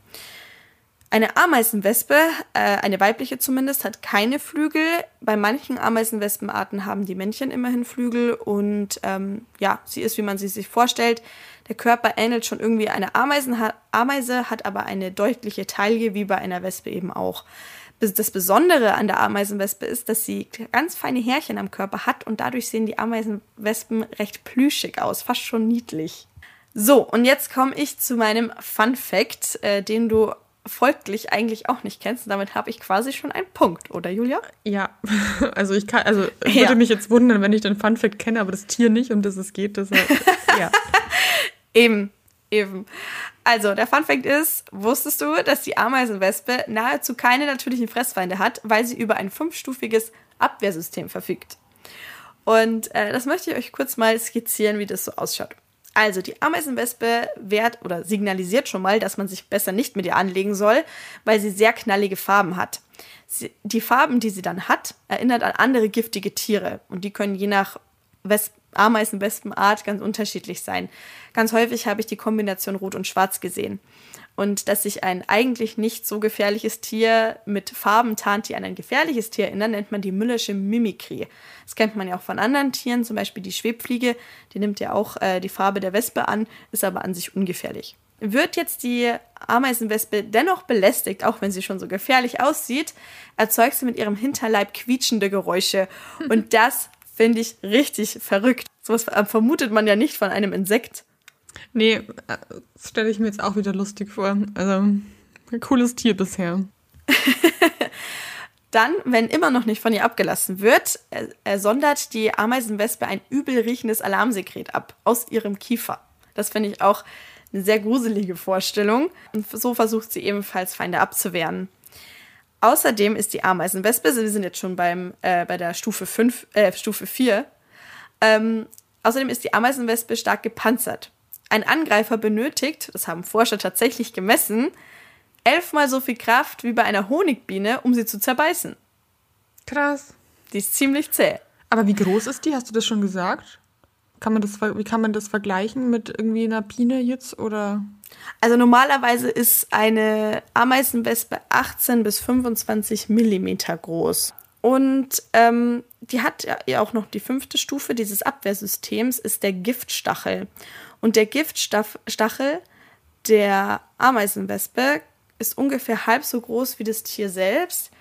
Eine Ameisenwespe, äh, eine weibliche zumindest, hat keine Flügel. Bei manchen Ameisenwespenarten haben die Männchen immerhin Flügel und ähm, ja, sie ist, wie man sie sich vorstellt. Der Körper ähnelt schon irgendwie einer Ameisen, Ameise, hat aber eine deutliche Taille, wie bei einer Wespe eben auch das Besondere an der Ameisenwespe ist, dass sie ganz feine Härchen am Körper hat und dadurch sehen die Ameisenwespen recht plüschig aus, fast schon niedlich. So, und jetzt komme ich zu meinem Fun Fact, äh, den du folglich eigentlich auch nicht kennst. Und damit habe ich quasi schon einen Punkt, oder Julia? Ja, also ich kann, also ja. würde mich jetzt wundern, wenn ich den Funfact kenne, aber das Tier nicht, um das es geht. Deshalb, ja. Eben, eben. Also, der Funfact ist, wusstest du, dass die Ameisenwespe nahezu keine natürlichen Fressfeinde hat, weil sie über ein fünfstufiges Abwehrsystem verfügt? Und äh, das möchte ich euch kurz mal skizzieren, wie das so ausschaut. Also, die Ameisenwespe wehrt oder signalisiert schon mal, dass man sich besser nicht mit ihr anlegen soll, weil sie sehr knallige Farben hat. Sie, die Farben, die sie dann hat, erinnert an andere giftige Tiere und die können je nach Wesp Ameisenwespenart ganz unterschiedlich sein. Ganz häufig habe ich die Kombination Rot und Schwarz gesehen. Und dass sich ein eigentlich nicht so gefährliches Tier mit Farben tarnt, die an ein gefährliches Tier erinnern, nennt man die Müllersche Mimikrie. Das kennt man ja auch von anderen Tieren, zum Beispiel die Schwebfliege, die nimmt ja auch äh, die Farbe der Wespe an, ist aber an sich ungefährlich. Wird jetzt die Ameisenwespe dennoch belästigt, auch wenn sie schon so gefährlich aussieht, erzeugt sie mit ihrem Hinterleib quietschende Geräusche. Und das finde ich richtig verrückt. Sowas vermutet man ja nicht von einem Insekt. Nee, das stelle ich mir jetzt auch wieder lustig vor. Also, ein cooles Tier bisher. Dann, wenn immer noch nicht von ihr abgelassen wird, sondert die Ameisenwespe ein übel riechendes Alarmsekret ab aus ihrem Kiefer. Das finde ich auch eine sehr gruselige Vorstellung. Und so versucht sie ebenfalls Feinde abzuwehren. Außerdem ist die Ameisenwespe, wir sind jetzt schon beim, äh, bei der Stufe 5, äh, Stufe 4, ähm, außerdem ist die Ameisenwespe stark gepanzert. Ein Angreifer benötigt, das haben Forscher tatsächlich gemessen, elfmal so viel Kraft wie bei einer Honigbiene, um sie zu zerbeißen. Krass. Die ist ziemlich zäh. Aber wie groß ist die? Hast du das schon gesagt? Kann man das, wie kann man das vergleichen mit irgendwie einer Biene jetzt oder? Also normalerweise ist eine Ameisenwespe 18 bis 25 Millimeter groß. Und ähm, die hat ja auch noch die fünfte Stufe dieses Abwehrsystems, ist der Giftstachel. Und der Giftstachel der Ameisenwespe ist ungefähr halb so groß wie das Tier selbst.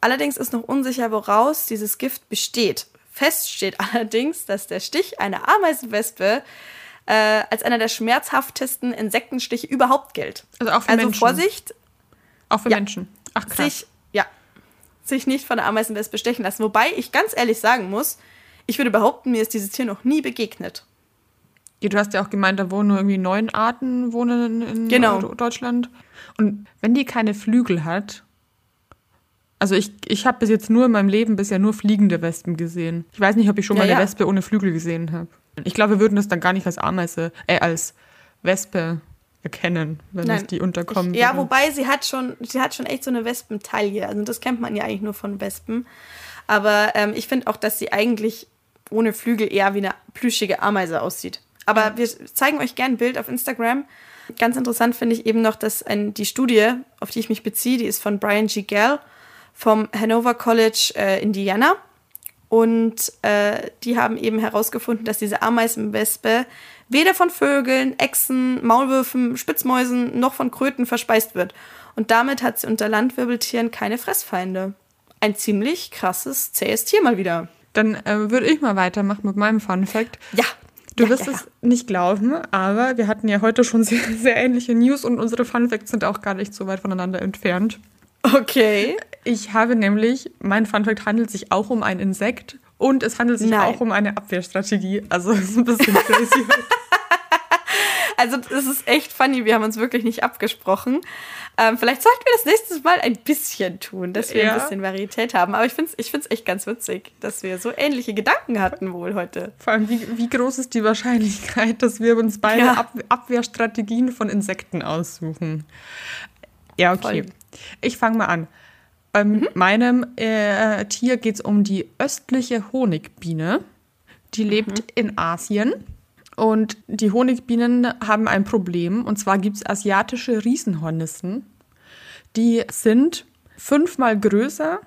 Allerdings ist noch unsicher, woraus dieses Gift besteht. Fest steht allerdings, dass der Stich einer Ameisenwespe äh, als einer der schmerzhaftesten Insektenstiche überhaupt gilt. Also auch für also Menschen. Vorsicht. Auch für ja, Menschen. Ach krass. Sich, ja, sich nicht von der Ameisenwespe stechen lassen. Wobei ich ganz ehrlich sagen muss, ich würde behaupten, mir ist dieses Tier noch nie begegnet. Ja, du hast ja auch gemeint, da wohnen nur irgendwie neun Arten wohnen in genau. Deutschland. Und wenn die keine Flügel hat, also ich, ich habe bis jetzt nur in meinem Leben bisher nur fliegende Wespen gesehen. Ich weiß nicht, ob ich schon ja, mal eine ja. Wespe ohne Flügel gesehen habe. Ich glaube, wir würden das dann gar nicht als Ameise, äh, als Wespe erkennen, wenn Nein. es die unterkommen Ja, wobei sie hat schon, sie hat schon echt so eine Wespentaille. Also das kennt man ja eigentlich nur von Wespen. Aber ähm, ich finde auch, dass sie eigentlich ohne Flügel eher wie eine plüschige Ameise aussieht. Aber wir zeigen euch gerne ein Bild auf Instagram. Ganz interessant finde ich eben noch, dass ein, die Studie, auf die ich mich beziehe, die ist von Brian G. Gell vom Hanover College äh, Indiana. Und äh, die haben eben herausgefunden, dass diese Ameisenwespe weder von Vögeln, Echsen, Maulwürfen, Spitzmäusen noch von Kröten verspeist wird. Und damit hat sie unter Landwirbeltieren keine Fressfeinde. Ein ziemlich krasses, zähes Tier mal wieder. Dann äh, würde ich mal weitermachen mit meinem Fun Fact. Ja. Du ja, wirst ja, ja. es nicht glauben, aber wir hatten ja heute schon sehr, sehr ähnliche News und unsere Fun Facts sind auch gar nicht so weit voneinander entfernt. Okay. Ich habe nämlich, mein Funfact handelt sich auch um ein Insekt und es handelt sich Nein. auch um eine Abwehrstrategie. Also es ist ein bisschen crazy. also es ist echt funny, wir haben uns wirklich nicht abgesprochen. Ähm, vielleicht sollten wir das nächste Mal ein bisschen tun, dass wir ja. ein bisschen Varietät haben. Aber ich finde es ich find's echt ganz witzig, dass wir so ähnliche Gedanken hatten wohl heute. Vor allem, wie, wie groß ist die Wahrscheinlichkeit, dass wir uns beide ja. Ab Abwehrstrategien von Insekten aussuchen? Ja, okay. Voll. Ich fange mal an. Bei mhm. meinem äh, Tier geht es um die östliche Honigbiene. Die lebt mhm. in Asien. Und die Honigbienen haben ein Problem. Und zwar gibt es asiatische Riesenhornissen. Die sind fünfmal größer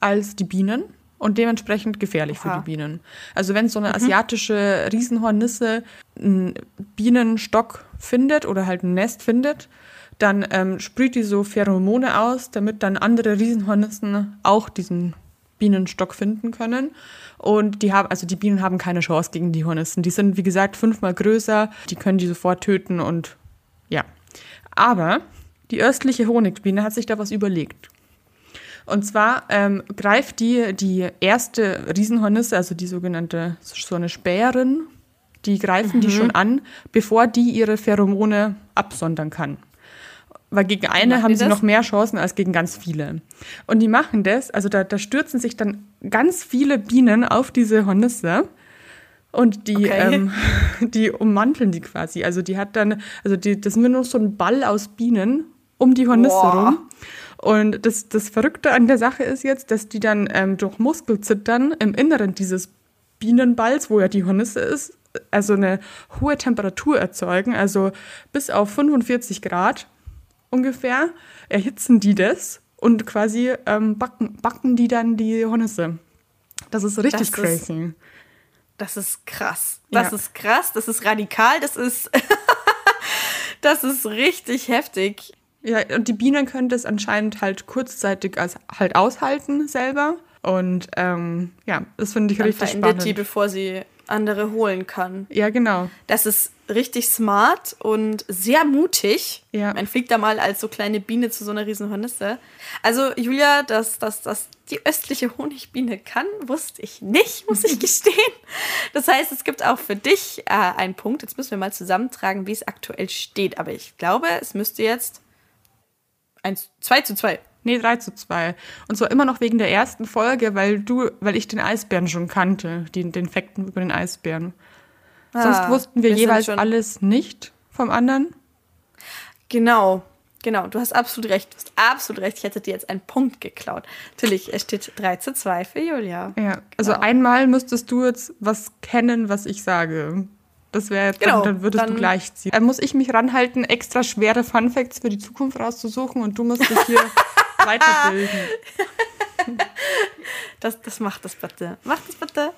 als die Bienen und dementsprechend gefährlich Aha. für die Bienen. Also wenn so eine mhm. asiatische Riesenhornisse einen Bienenstock findet oder halt ein Nest findet, dann ähm, sprüht die so Pheromone aus, damit dann andere Riesenhornissen auch diesen Bienenstock finden können. Und die haben, also die Bienen haben keine Chance gegen die Hornissen. Die sind, wie gesagt, fünfmal größer, die können die sofort töten und ja. Aber Die östliche Honigbiene hat sich da was überlegt. Und zwar ähm, greift die die erste Riesenhornisse, also die sogenannte so eine Späherin, die greifen mhm. die schon an, bevor die ihre Pheromone absondern kann. Weil gegen eine haben sie das? noch mehr Chancen als gegen ganz viele. Und die machen das, also da, da stürzen sich dann ganz viele Bienen auf diese Hornisse und die, okay. ähm, die ummanteln die quasi. Also die hat dann, also die, das ist nur noch so ein Ball aus Bienen um die Hornisse Boah. rum. Und das, das Verrückte an der Sache ist jetzt, dass die dann ähm, durch Muskelzittern im Inneren dieses Bienenballs, wo ja die Hornisse ist, also eine hohe Temperatur erzeugen, also bis auf 45 Grad ungefähr, erhitzen die das und quasi ähm, backen, backen die dann die Hornisse. Das ist richtig das crazy. Ist, das ist krass. Das ja. ist krass, das ist radikal, das ist, das ist richtig heftig. Ja, und die Bienen können das anscheinend halt kurzzeitig als halt aushalten selber. Und ähm, ja, das finde ich Dann richtig spannend. die, bevor sie andere holen kann. Ja, genau. Das ist richtig smart und sehr mutig. Ja. Man fliegt da mal als so kleine Biene zu so einer riesen Hornisse. Also Julia, dass, dass, dass die östliche Honigbiene kann, wusste ich nicht, muss ich gestehen. Das heißt, es gibt auch für dich äh, einen Punkt. Jetzt müssen wir mal zusammentragen, wie es aktuell steht. Aber ich glaube, es müsste jetzt 1, 2 zu 2. Nee, 3 zu 2. Und zwar immer noch wegen der ersten Folge, weil du, weil ich den Eisbären schon kannte, den, den Fakten über den Eisbären. Ah, Sonst wussten wir, wir jeweils alles nicht vom anderen. Genau, genau. Du hast absolut recht. Du hast absolut recht. Ich hätte dir jetzt einen Punkt geklaut. Natürlich, es steht 3 zu 2 für Julia. Ja, also genau. einmal müsstest du jetzt was kennen, was ich sage. Das wäre genau, dann, dann würdest dann, du gleich ziehen. Dann muss ich mich ranhalten, extra schwere Funfacts für die Zukunft rauszusuchen und du musst dich hier weiterbilden. Das, das macht das bitte. Macht das bitte.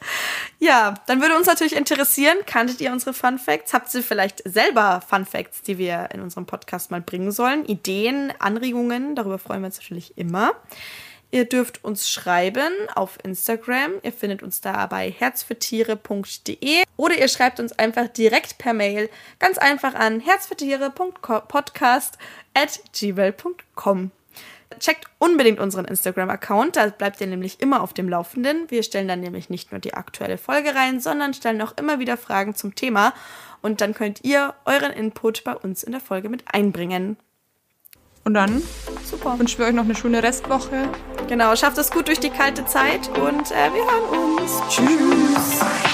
Ja, dann würde uns natürlich interessieren, kanntet ihr unsere Fun Facts? Habt ihr vielleicht selber Fun Facts, die wir in unserem Podcast mal bringen sollen? Ideen, Anregungen? Darüber freuen wir uns natürlich immer. Ihr dürft uns schreiben auf Instagram. Ihr findet uns da bei herzfürtiere.de oder ihr schreibt uns einfach direkt per Mail ganz einfach an herzfürtiere.podcast@gmail.com. Checkt unbedingt unseren Instagram-Account, da bleibt ihr nämlich immer auf dem Laufenden. Wir stellen dann nämlich nicht nur die aktuelle Folge rein, sondern stellen auch immer wieder Fragen zum Thema und dann könnt ihr euren Input bei uns in der Folge mit einbringen. Und dann Super. wünschen wir euch noch eine schöne Restwoche. Genau, schafft es gut durch die kalte Zeit und äh, wir hören uns. Tschüss.